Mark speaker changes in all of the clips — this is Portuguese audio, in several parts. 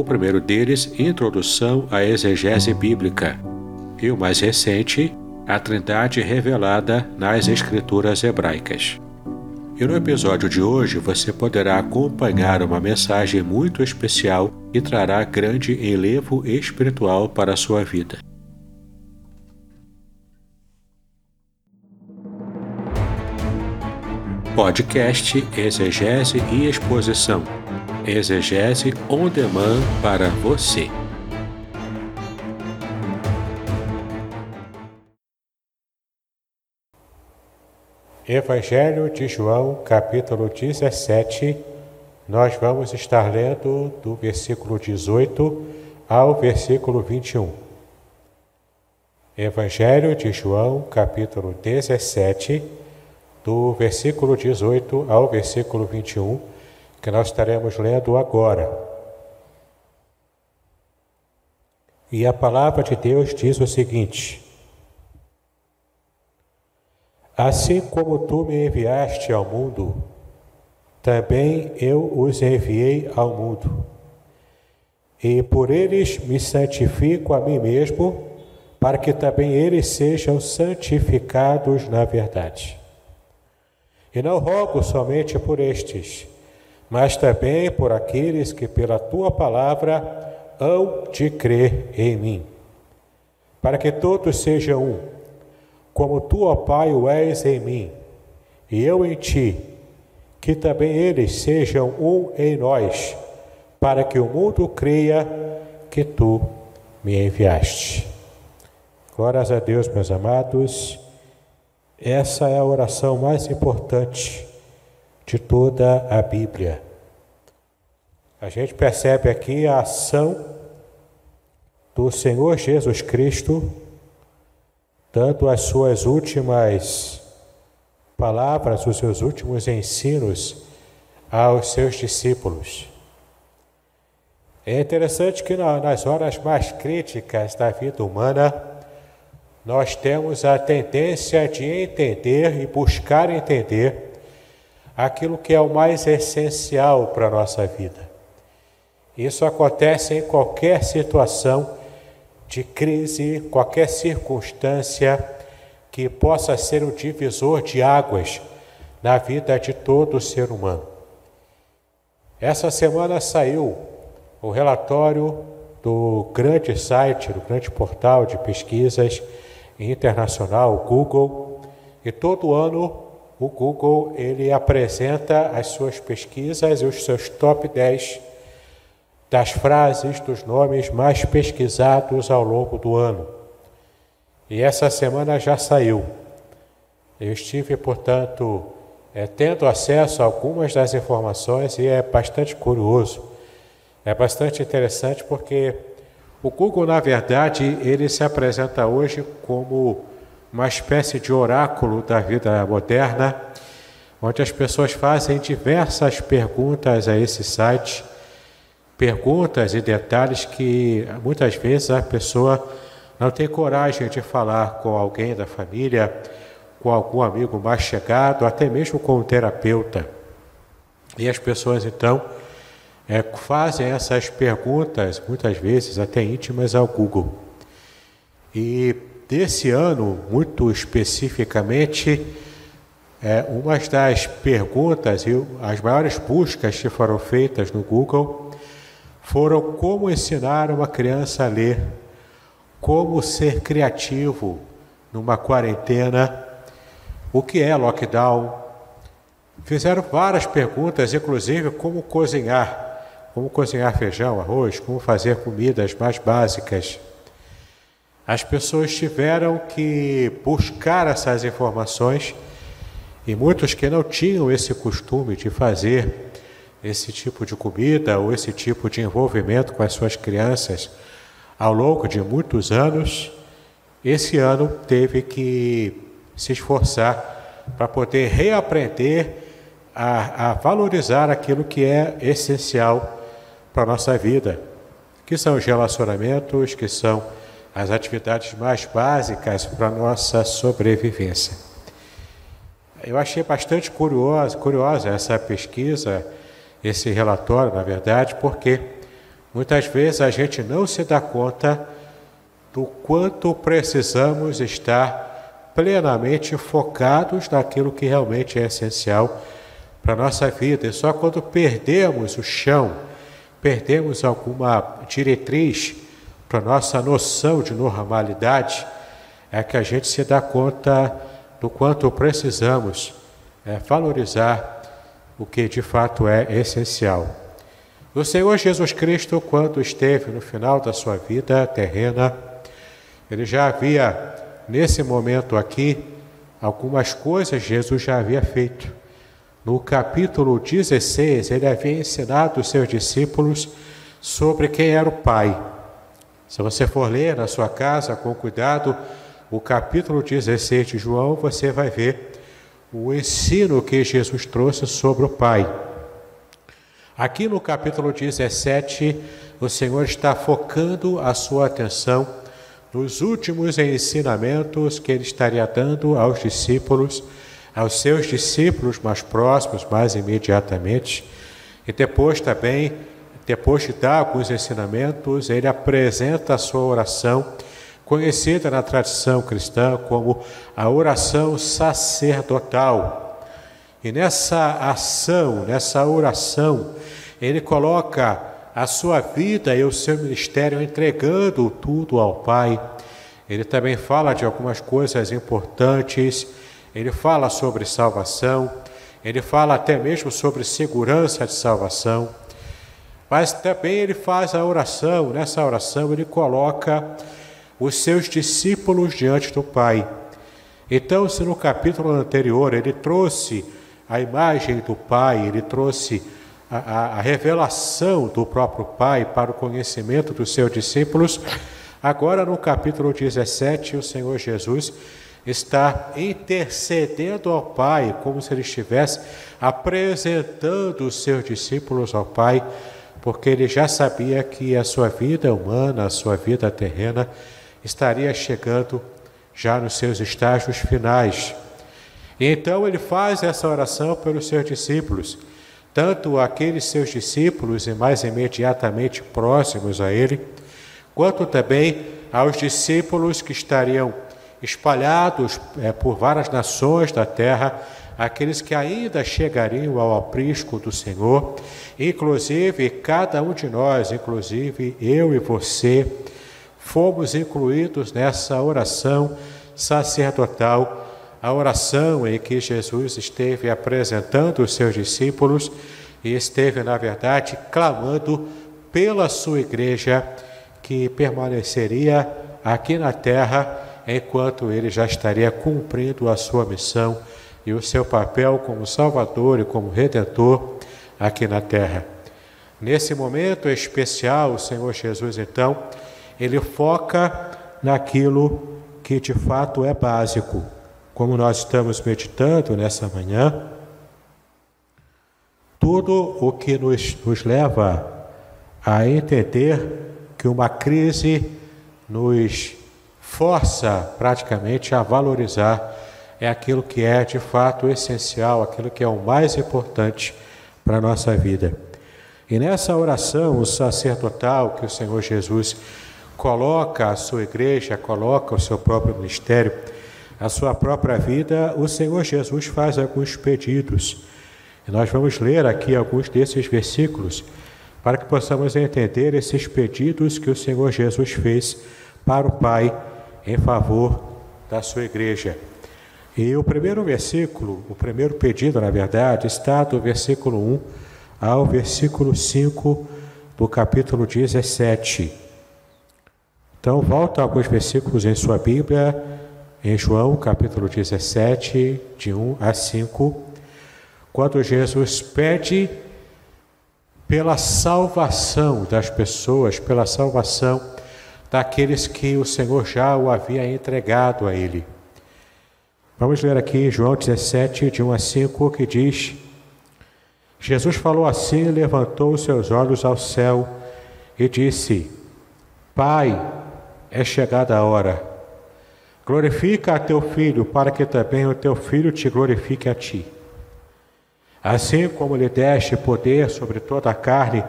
Speaker 1: o primeiro deles, Introdução à Exegese Bíblica, e o mais recente, A Trindade Revelada nas Escrituras Hebraicas. E no episódio de hoje você poderá acompanhar uma mensagem muito especial e trará grande enlevo espiritual para a sua vida. Podcast Exegese e Exposição Exegese on demand para você.
Speaker 2: Evangelho de João, capítulo 17, nós vamos estar lendo do versículo 18 ao versículo 21. Evangelho de João, capítulo 17, do versículo 18 ao versículo 21 que nós estaremos lendo agora. E a palavra de Deus diz o seguinte: Assim como tu me enviaste ao mundo, também eu os enviei ao mundo. E por eles me santifico a mim mesmo, para que também eles sejam santificados na verdade. E não rogo somente por estes, mas também por aqueles que pela tua palavra hão de crer em mim, para que todos sejam um, como tu, ó Pai, o és em mim, e eu em ti, que também eles sejam um em nós, para que o mundo creia que tu me enviaste. Glórias a Deus, meus amados. Essa é a oração mais importante de toda a Bíblia. A gente percebe aqui a ação do Senhor Jesus Cristo, dando as suas últimas palavras, os seus últimos ensinos aos seus discípulos. É interessante que nas horas mais críticas da vida humana, nós temos a tendência de entender e buscar entender aquilo que é o mais essencial para a nossa vida. Isso acontece em qualquer situação de crise, qualquer circunstância que possa ser um divisor de águas na vida de todo ser humano. Essa semana saiu o relatório do grande site, do grande portal de pesquisas internacional, o Google, e todo ano o Google ele apresenta as suas pesquisas e os seus top 10 das frases dos nomes mais pesquisados ao longo do ano. E essa semana já saiu. Eu estive, portanto, é, tendo acesso a algumas das informações e é bastante curioso. É bastante interessante porque o Google, na verdade, ele se apresenta hoje como uma espécie de oráculo da vida moderna, onde as pessoas fazem diversas perguntas a esse site, perguntas e detalhes que muitas vezes a pessoa não tem coragem de falar com alguém da família, com algum amigo mais chegado, até mesmo com um terapeuta. E as pessoas então é, fazem essas perguntas, muitas vezes até íntimas, ao Google. E desse ano, muito especificamente, é, uma das perguntas e as maiores buscas que foram feitas no Google foram como ensinar uma criança a ler, como ser criativo numa quarentena, o que é lockdown. Fizeram várias perguntas, inclusive como cozinhar, como cozinhar feijão, arroz, como fazer comidas mais básicas. As pessoas tiveram que buscar essas informações e muitos que não tinham esse costume de fazer esse tipo de comida ou esse tipo de envolvimento com as suas crianças ao longo de muitos anos, esse ano teve que se esforçar para poder reaprender a, a valorizar aquilo que é essencial para a nossa vida, que são os relacionamentos, que são as atividades mais básicas para nossa sobrevivência. Eu achei bastante curiosa, curiosa essa pesquisa, esse relatório, na verdade, porque muitas vezes a gente não se dá conta do quanto precisamos estar plenamente focados naquilo que realmente é essencial para a nossa vida. E só quando perdemos o chão, perdemos alguma diretriz para nossa noção de normalidade, é que a gente se dá conta do quanto precisamos é, valorizar o que de fato é essencial. O Senhor Jesus Cristo, quando esteve no final da sua vida terrena, ele já havia, nesse momento aqui, algumas coisas Jesus já havia feito. No capítulo 16, ele havia ensinado os seus discípulos sobre quem era o Pai. Se você for ler na sua casa com cuidado o capítulo 16 de João, você vai ver o ensino que Jesus trouxe sobre o Pai. Aqui no capítulo 17, o Senhor está focando a sua atenção nos últimos ensinamentos que ele estaria dando aos discípulos, aos seus discípulos mais próximos, mais imediatamente. E depois também, depois de dar alguns ensinamentos, ele apresenta a sua oração, conhecida na tradição cristã como a oração sacerdotal. E nessa ação, nessa oração, ele coloca a sua vida e o seu ministério entregando tudo ao Pai. Ele também fala de algumas coisas importantes, ele fala sobre salvação, ele fala até mesmo sobre segurança de salvação, mas também ele faz a oração, nessa oração ele coloca os seus discípulos diante do Pai. Então, se no capítulo anterior ele trouxe a imagem do Pai, ele trouxe a, a, a revelação do próprio Pai para o conhecimento dos seus discípulos. Agora, no capítulo 17, o Senhor Jesus está intercedendo ao Pai, como se ele estivesse apresentando os seus discípulos ao Pai, porque ele já sabia que a sua vida humana, a sua vida terrena, estaria chegando já nos seus estágios finais. E então ele faz essa oração pelos seus discípulos tanto aqueles seus discípulos e mais imediatamente próximos a ele, quanto também aos discípulos que estariam espalhados é, por várias nações da terra, aqueles que ainda chegariam ao aprisco do Senhor, inclusive cada um de nós, inclusive eu e você, fomos incluídos nessa oração sacerdotal a oração em que Jesus esteve apresentando os seus discípulos e esteve, na verdade, clamando pela sua igreja que permaneceria aqui na terra enquanto ele já estaria cumprindo a sua missão e o seu papel como Salvador e como Redentor aqui na terra. Nesse momento especial, o Senhor Jesus, então, ele foca naquilo que de fato é básico, como nós estamos meditando nessa manhã, tudo o que nos, nos leva a entender que uma crise nos força praticamente a valorizar é aquilo que é de fato essencial, aquilo que é o mais importante para a nossa vida. E nessa oração o sacerdotal que o Senhor Jesus coloca a sua igreja, coloca o seu próprio ministério, a sua própria vida, o Senhor Jesus faz alguns pedidos. E nós vamos ler aqui alguns desses versículos para que possamos entender esses pedidos que o Senhor Jesus fez para o Pai em favor da sua igreja. E o primeiro versículo, o primeiro pedido, na verdade, está do versículo 1 ao versículo 5 do capítulo 17. Então, volta alguns versículos em sua Bíblia, em João, capítulo 17, de 1 a 5, quando Jesus pede pela salvação das pessoas, pela salvação daqueles que o Senhor já o havia entregado a ele. Vamos ler aqui João 17, de 1 a 5, que diz: Jesus falou assim, levantou seus olhos ao céu e disse: Pai, é chegada a hora. Glorifica a teu filho, para que também o teu filho te glorifique a ti. Assim como lhe deste poder sobre toda a carne,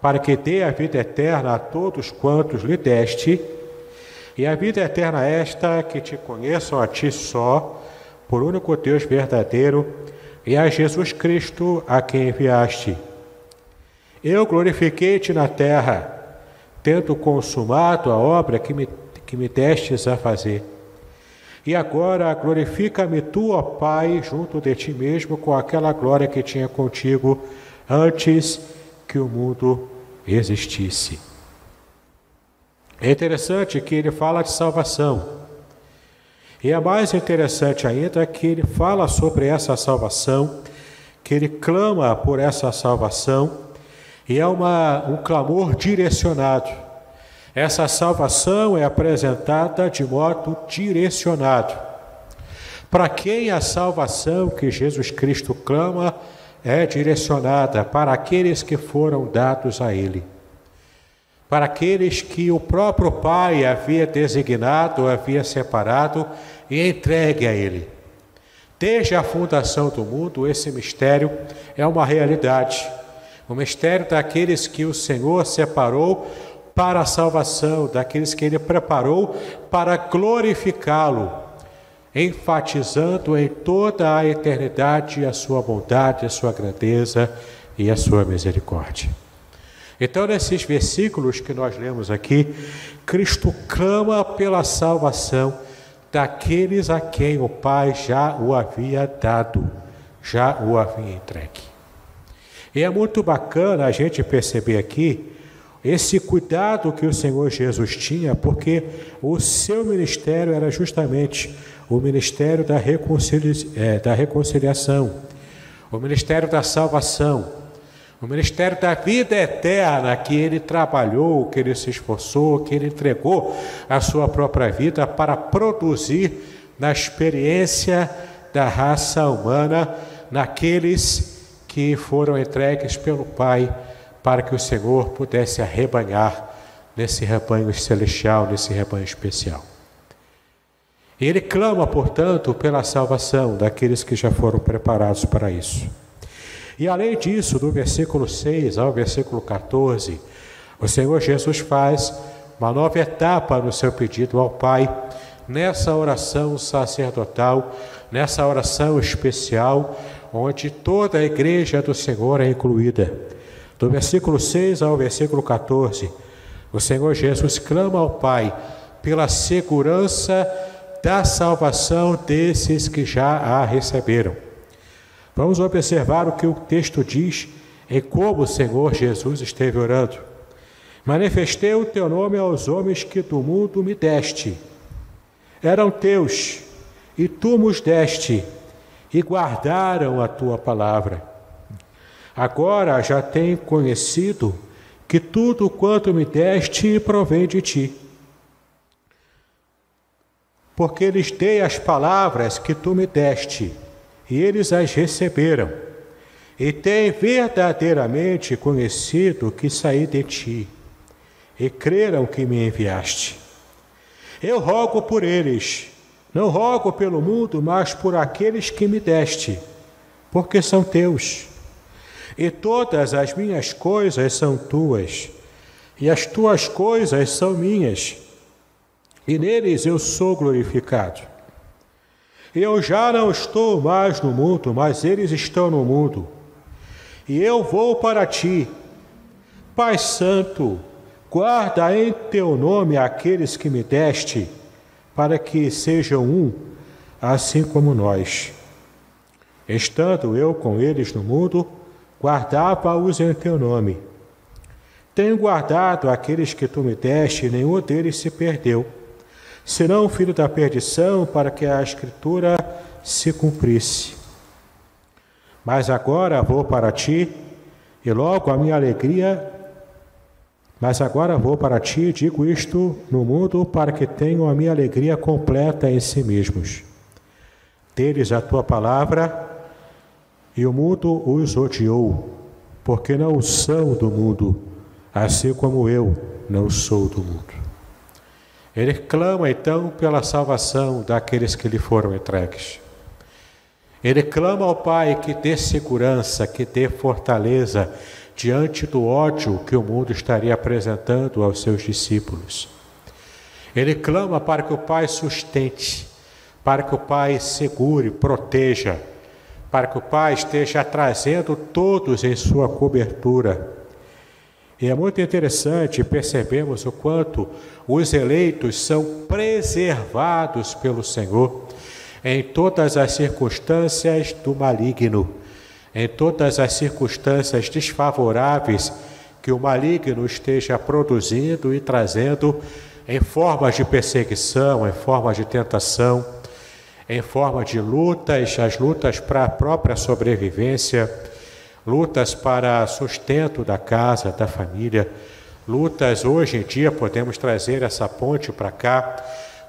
Speaker 2: para que dê a vida eterna a todos quantos lhe deste, e a vida eterna esta que te conheçam a ti só, por único Deus verdadeiro, e a Jesus Cristo a quem enviaste. Eu glorifiquei-te na terra, tendo consumado a obra que me, que me destes a fazer. E agora glorifica-me tu, ó Pai, junto de ti mesmo, com aquela glória que tinha contigo antes que o mundo existisse. É interessante que ele fala de salvação. E é mais interessante ainda que ele fala sobre essa salvação, que ele clama por essa salvação, e é uma, um clamor direcionado. Essa salvação é apresentada de modo direcionado. Para quem a salvação que Jesus Cristo clama é direcionada? Para aqueles que foram dados a Ele para aqueles que o próprio Pai havia designado, havia separado e entregue a Ele. Desde a fundação do mundo, esse mistério é uma realidade. O mistério daqueles que o Senhor separou para a salvação, daqueles que Ele preparou para glorificá-lo, enfatizando em toda a eternidade a sua bondade, a sua grandeza e a sua misericórdia. Então, nesses versículos que nós lemos aqui, Cristo clama pela salvação daqueles a quem o Pai já o havia dado, já o havia entregue. E é muito bacana a gente perceber aqui esse cuidado que o Senhor Jesus tinha, porque o seu ministério era justamente o ministério da, reconcilia é, da reconciliação, o ministério da salvação o ministério da vida eterna que ele trabalhou, que ele se esforçou, que ele entregou a sua própria vida para produzir na experiência da raça humana, naqueles que foram entregues pelo Pai, para que o Senhor pudesse arrebanhar nesse rebanho celestial, nesse rebanho especial. Ele clama, portanto, pela salvação daqueles que já foram preparados para isso. E além disso, do versículo 6 ao versículo 14, o Senhor Jesus faz uma nova etapa no seu pedido ao Pai, nessa oração sacerdotal, nessa oração especial, onde toda a igreja do Senhor é incluída. Do versículo 6 ao versículo 14, o Senhor Jesus clama ao Pai pela segurança da salvação desses que já a receberam. Vamos observar o que o texto diz em como o Senhor Jesus esteve orando. Manifestei o teu nome aos homens que do mundo me deste. Eram teus, e tu nos deste, e guardaram a tua palavra. Agora já tenho conhecido que tudo quanto me deste provém de ti. Porque lhes dei as palavras que tu me deste e eles as receberam, e têm verdadeiramente conhecido que saí de ti, e creram que me enviaste. Eu rogo por eles, não rogo pelo mundo, mas por aqueles que me deste, porque são teus. E todas as minhas coisas são tuas, e as tuas coisas são minhas, e neles eu sou glorificado. Eu já não estou mais no mundo, mas eles estão no mundo. E eu vou para ti. Pai Santo, guarda em teu nome aqueles que me deste, para que sejam um, assim como nós. Estando eu com eles no mundo, guardava-os em teu nome. Tenho guardado aqueles que tu me deste, e nenhum deles se perdeu, senão o filho da perdição, para que a Escritura se cumprisse. Mas agora vou para ti, e logo a minha alegria. Mas agora vou para ti e digo isto no mundo, para que tenham a minha alegria completa em si mesmos. Deles a tua palavra, e o mundo os odiou, porque não são do mundo, assim como eu não sou do mundo. Ele clama então pela salvação daqueles que lhe foram entregues. Ele clama ao Pai que dê segurança, que dê fortaleza diante do ódio que o mundo estaria apresentando aos seus discípulos. Ele clama para que o Pai sustente, para que o Pai segure, proteja, para que o Pai esteja trazendo todos em sua cobertura. E é muito interessante percebemos o quanto os eleitos são preservados pelo Senhor em todas as circunstâncias do maligno, em todas as circunstâncias desfavoráveis que o maligno esteja produzindo e trazendo em formas de perseguição, em forma de tentação, em forma de lutas, as lutas para a própria sobrevivência, lutas para sustento da casa, da família, lutas hoje em dia podemos trazer essa ponte para cá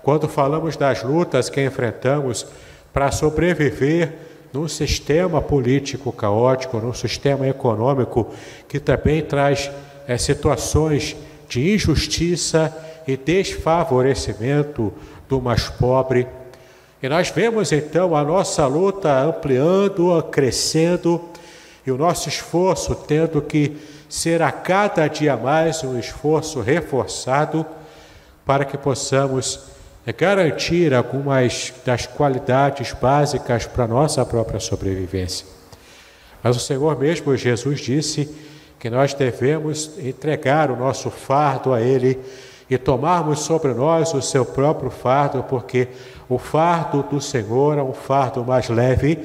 Speaker 2: quando falamos das lutas que enfrentamos para sobreviver num sistema político caótico, num sistema econômico que também traz é, situações de injustiça e desfavorecimento do mais pobre. E nós vemos então a nossa luta ampliando, crescendo, e o nosso esforço tendo que ser a cada dia mais um esforço reforçado para que possamos é garantir algumas das qualidades básicas para a nossa própria sobrevivência. Mas o Senhor mesmo, Jesus, disse que nós devemos entregar o nosso fardo a Ele e tomarmos sobre nós o seu próprio fardo, porque o fardo do Senhor é um fardo mais leve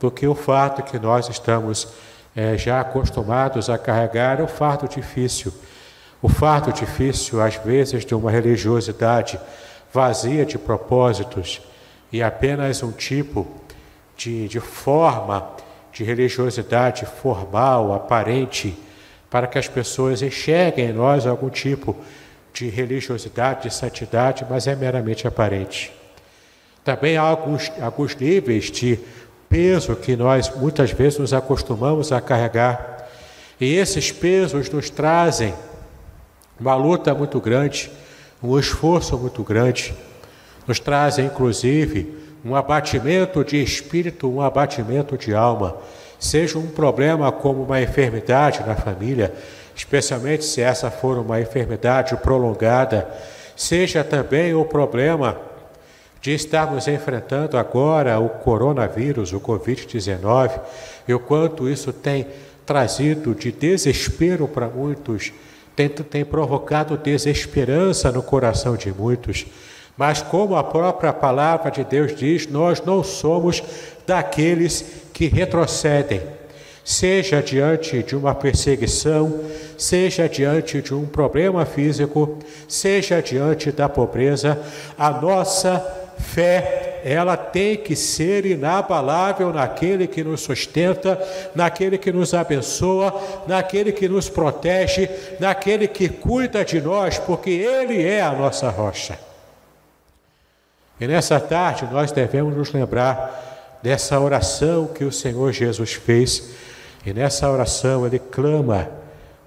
Speaker 2: do que o fardo que nós estamos é, já acostumados a carregar, é o fardo difícil. O fardo difícil, às vezes, de uma religiosidade vazia de propósitos e apenas um tipo de, de forma de religiosidade formal, aparente, para que as pessoas enxerguem em nós algum tipo de religiosidade, de santidade, mas é meramente aparente. Também há alguns, alguns níveis de peso que nós muitas vezes nos acostumamos a carregar, e esses pesos nos trazem uma luta muito grande um esforço muito grande, nos traz inclusive um abatimento de espírito, um abatimento de alma. Seja um problema como uma enfermidade na família, especialmente se essa for uma enfermidade prolongada, seja também o problema de estarmos enfrentando agora o coronavírus, o Covid-19, e o quanto isso tem trazido de desespero para muitos tem, tem provocado desesperança no coração de muitos. Mas, como a própria palavra de Deus diz, nós não somos daqueles que retrocedem, seja diante de uma perseguição, seja diante de um problema físico, seja diante da pobreza, a nossa fé, ela tem que ser inabalável naquele que nos sustenta, naquele que nos abençoa, naquele que nos protege, naquele que cuida de nós, porque Ele é a nossa rocha. E nessa tarde nós devemos nos lembrar dessa oração que o Senhor Jesus fez, e nessa oração ele clama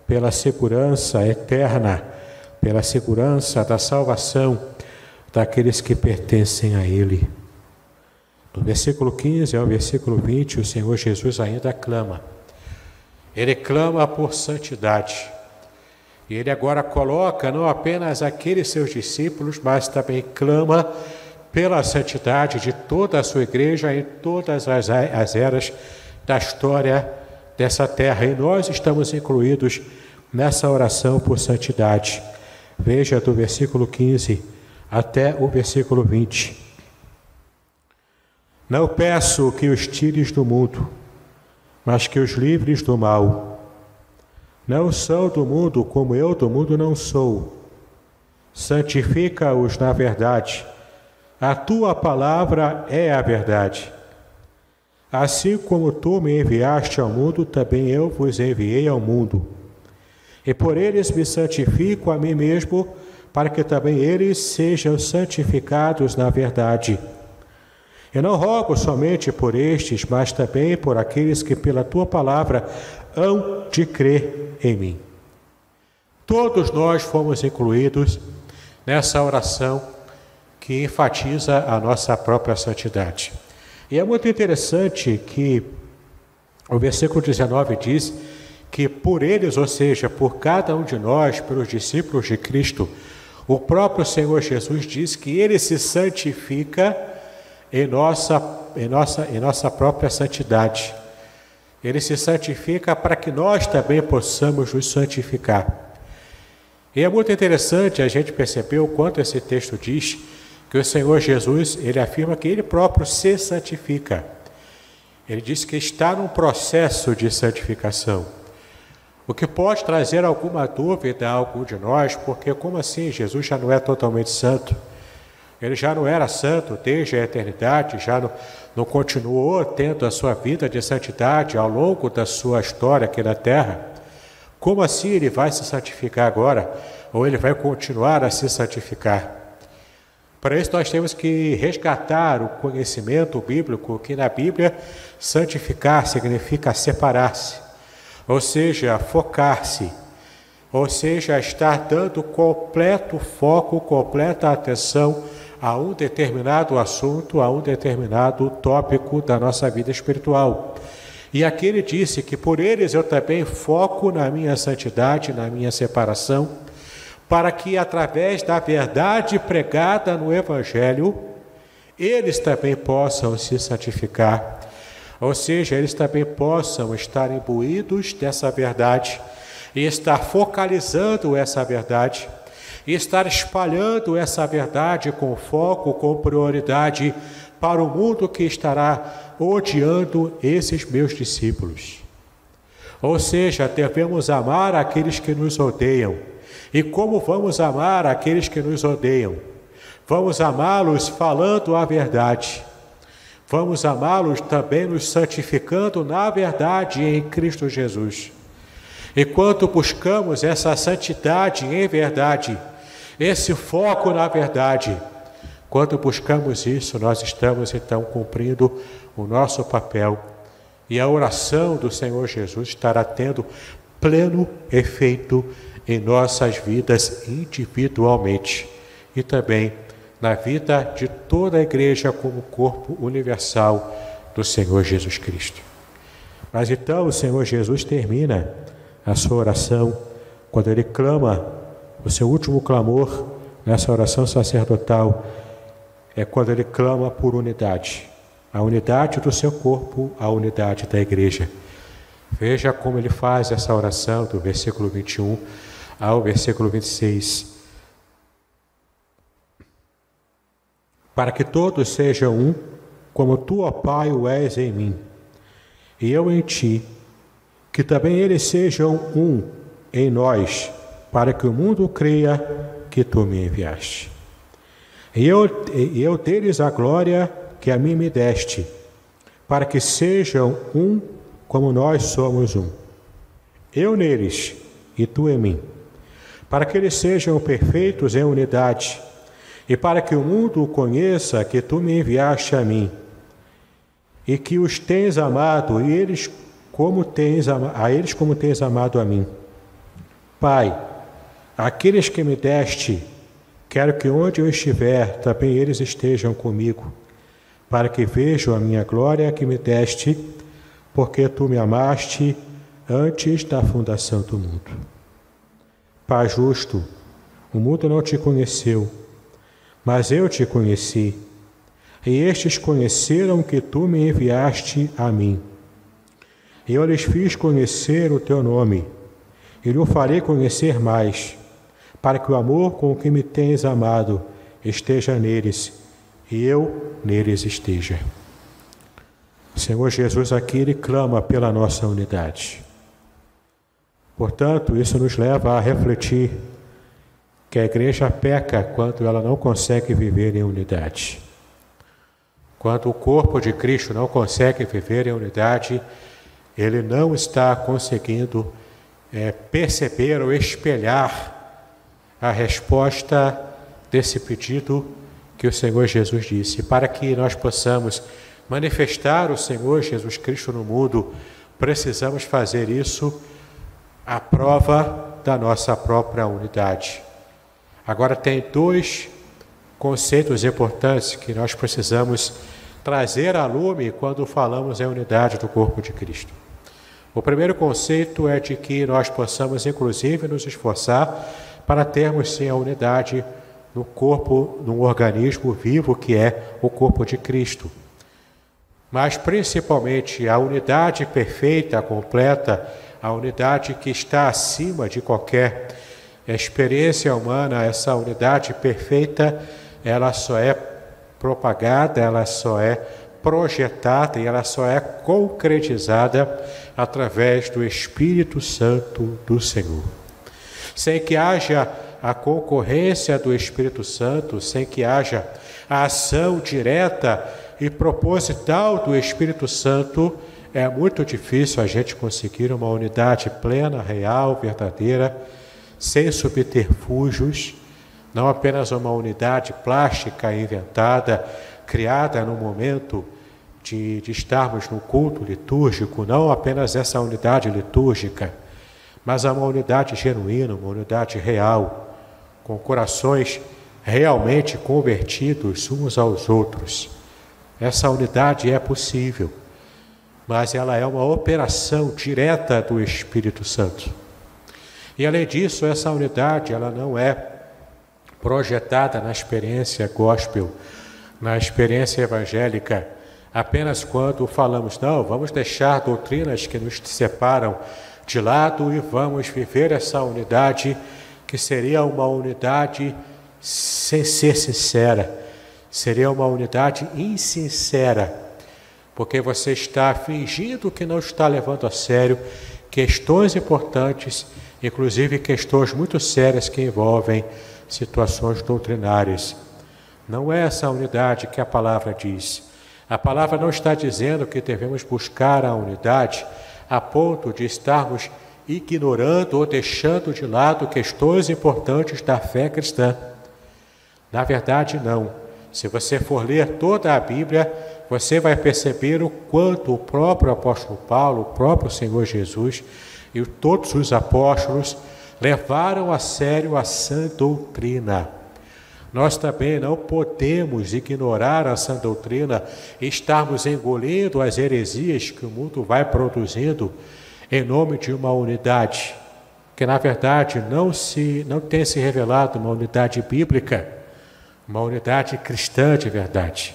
Speaker 2: pela segurança eterna, pela segurança da salvação daqueles que pertencem a Ele. Do versículo 15 ao versículo 20, o Senhor Jesus ainda clama. Ele clama por santidade. E ele agora coloca não apenas aqueles seus discípulos, mas também clama pela santidade de toda a sua igreja em todas as, as eras da história dessa terra. E nós estamos incluídos nessa oração por santidade. Veja do versículo 15 até o versículo 20. Não peço que os tires do mundo, mas que os livres do mal. Não são do mundo como eu do mundo não sou. Santifica-os na verdade. A tua palavra é a verdade. Assim como tu me enviaste ao mundo, também eu vos enviei ao mundo. E por eles me santifico a mim mesmo, para que também eles sejam santificados na verdade. Eu não rogo somente por estes, mas também por aqueles que pela tua palavra hão de crer em mim. Todos nós fomos incluídos nessa oração que enfatiza a nossa própria santidade. E é muito interessante que o versículo 19 diz que por eles, ou seja, por cada um de nós, pelos discípulos de Cristo, o próprio Senhor Jesus diz que ele se santifica em nossa, em nossa, em nossa própria santidade. Ele se santifica para que nós também possamos nos santificar. E é muito interessante a gente perceber o quanto esse texto diz que o Senhor Jesus, ele afirma que ele próprio se santifica. Ele diz que está num processo de santificação. O que pode trazer alguma dúvida a algum de nós, porque como assim Jesus já não é totalmente santo? Ele já não era santo desde a eternidade, já não, não continuou tendo a sua vida de santidade ao longo da sua história aqui na terra. Como assim ele vai se santificar agora? Ou ele vai continuar a se santificar? Para isso, nós temos que resgatar o conhecimento bíblico, que na Bíblia santificar significa separar-se, ou seja, focar-se, ou seja, estar dando completo foco, completa atenção a um determinado assunto, a um determinado tópico da nossa vida espiritual. E aqui ele disse que por eles eu também foco na minha santidade, na minha separação, para que através da verdade pregada no Evangelho, eles também possam se santificar, ou seja, eles também possam estar imbuídos dessa verdade e estar focalizando essa verdade e estar espalhando essa verdade com foco, com prioridade para o mundo que estará odiando esses meus discípulos. Ou seja, devemos amar aqueles que nos odeiam. E como vamos amar aqueles que nos odeiam? Vamos amá-los falando a verdade. Vamos amá-los também nos santificando na verdade em Cristo Jesus. Enquanto buscamos essa santidade em verdade, esse foco na verdade. Quando buscamos isso, nós estamos então cumprindo o nosso papel e a oração do Senhor Jesus estará tendo pleno efeito em nossas vidas individualmente e também na vida de toda a igreja como corpo universal do Senhor Jesus Cristo. Mas então o Senhor Jesus termina a sua oração quando ele clama o seu último clamor nessa oração sacerdotal é quando ele clama por unidade. A unidade do seu corpo, a unidade da igreja. Veja como ele faz essa oração do versículo 21 ao versículo 26. Para que todos sejam um, como tu, ó Pai, o és em mim, e eu em ti, que também eles sejam um em nós para que o mundo creia que tu me enviaste. E eu, eu deles a glória que a mim me deste, para que sejam um como nós somos um. Eu neles e tu em mim, para que eles sejam perfeitos em unidade, e para que o mundo conheça que tu me enviaste a mim, e que os tens amado, e eles como tens a eles como tens amado a mim. Pai, Aqueles que me deste, quero que onde eu estiver, também eles estejam comigo, para que vejam a minha glória que me deste, porque tu me amaste antes da fundação do mundo. Pai justo, o mundo não te conheceu, mas eu te conheci, e estes conheceram que tu me enviaste a mim. E eu lhes fiz conhecer o teu nome, e lhe farei conhecer mais para que o amor com o que me tens amado esteja neles e eu neles esteja. O Senhor Jesus aqui ele clama pela nossa unidade. Portanto, isso nos leva a refletir que a igreja peca quando ela não consegue viver em unidade. Quando o corpo de Cristo não consegue viver em unidade, ele não está conseguindo é, perceber ou espelhar a resposta desse pedido que o Senhor Jesus disse. Para que nós possamos manifestar o Senhor Jesus Cristo no mundo, precisamos fazer isso à prova da nossa própria unidade. Agora, tem dois conceitos importantes que nós precisamos trazer à lume quando falamos em unidade do corpo de Cristo. O primeiro conceito é de que nós possamos, inclusive, nos esforçar para termos sim a unidade no corpo, num organismo vivo que é o corpo de Cristo. Mas principalmente a unidade perfeita, completa, a unidade que está acima de qualquer experiência humana, essa unidade perfeita, ela só é propagada, ela só é projetada e ela só é concretizada através do Espírito Santo do Senhor. Sem que haja a concorrência do Espírito Santo, sem que haja a ação direta e proposital do Espírito Santo, é muito difícil a gente conseguir uma unidade plena, real, verdadeira, sem subterfúgios, não apenas uma unidade plástica inventada, criada no momento de, de estarmos no culto litúrgico, não apenas essa unidade litúrgica, mas uma unidade genuína, uma unidade real, com corações realmente convertidos uns aos outros. Essa unidade é possível, mas ela é uma operação direta do Espírito Santo. E além disso, essa unidade ela não é projetada na experiência gospel, na experiência evangélica, apenas quando falamos, não, vamos deixar doutrinas que nos separam de lado e vamos viver essa unidade, que seria uma unidade sem ser sincera, seria uma unidade insincera, porque você está fingindo que não está levando a sério questões importantes, inclusive questões muito sérias que envolvem situações doutrinárias. Não é essa unidade que a palavra diz. A palavra não está dizendo que devemos buscar a unidade a ponto de estarmos ignorando ou deixando de lado questões importantes da fé cristã. Na verdade, não. Se você for ler toda a Bíblia, você vai perceber o quanto o próprio apóstolo Paulo, o próprio Senhor Jesus e todos os apóstolos levaram a sério a sã doutrina. Nós também não podemos ignorar a sã doutrina estarmos engolindo as heresias que o mundo vai produzindo em nome de uma unidade, que na verdade não se não tem se revelado uma unidade bíblica, uma unidade cristã de verdade.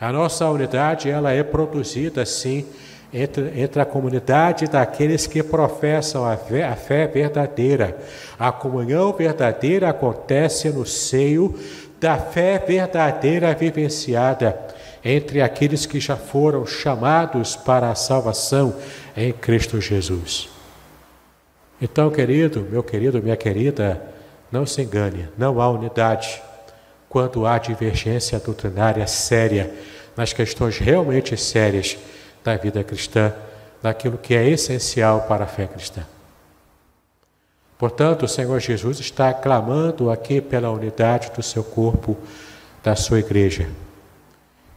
Speaker 2: A nossa unidade ela é produzida sim entre, entre a comunidade daqueles que professam a fé, a fé verdadeira. A comunhão verdadeira acontece no seio da fé verdadeira vivenciada entre aqueles que já foram chamados para a salvação em Cristo Jesus. Então, querido, meu querido, minha querida, não se engane, não há unidade quando há divergência doutrinária séria nas questões realmente sérias da vida cristã, daquilo que é essencial para a fé cristã. Portanto, o Senhor Jesus está clamando aqui pela unidade do seu corpo, da sua igreja.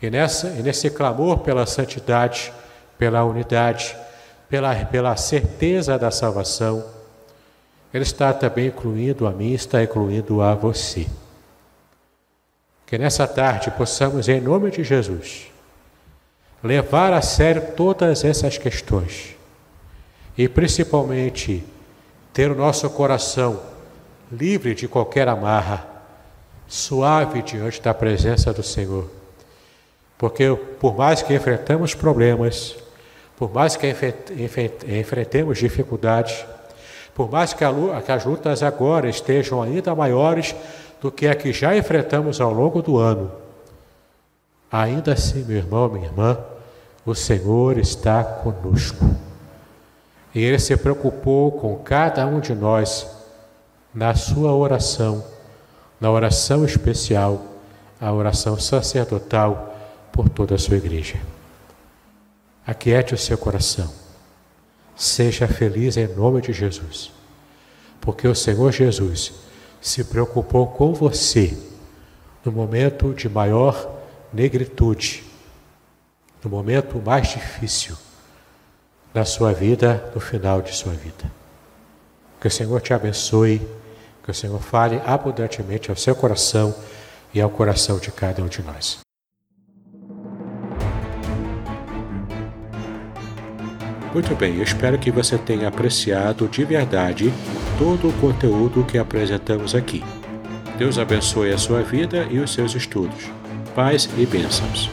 Speaker 2: E, nessa, e nesse clamor pela santidade, pela unidade, pela, pela certeza da salvação, Ele está também incluindo a mim, está incluindo a você. Que nessa tarde possamos, em nome de Jesus, levar a sério todas essas questões e principalmente ter o nosso coração livre de qualquer amarra, suave diante da presença do Senhor. Porque por mais que enfrentamos problemas, por mais que enfrentemos dificuldades, por mais que, as lutas agora estejam ainda maiores do que a que já enfrentamos ao longo do ano, ainda assim, meu irmão, minha irmã, o Senhor está conosco. E Ele se preocupou com cada um de nós na sua oração, na oração especial, a oração sacerdotal por toda a sua igreja. Aquiete o seu coração. Seja feliz em nome de Jesus, porque o Senhor Jesus se preocupou com você no momento de maior negritude, no momento mais difícil da sua vida, no final de sua vida. Que o Senhor te abençoe, que o Senhor fale abundantemente ao seu coração e ao coração de cada um de nós.
Speaker 1: Muito bem, eu espero que você tenha apreciado de verdade todo o conteúdo que apresentamos aqui. Deus abençoe a sua vida e os seus estudos. Paz e bênçãos.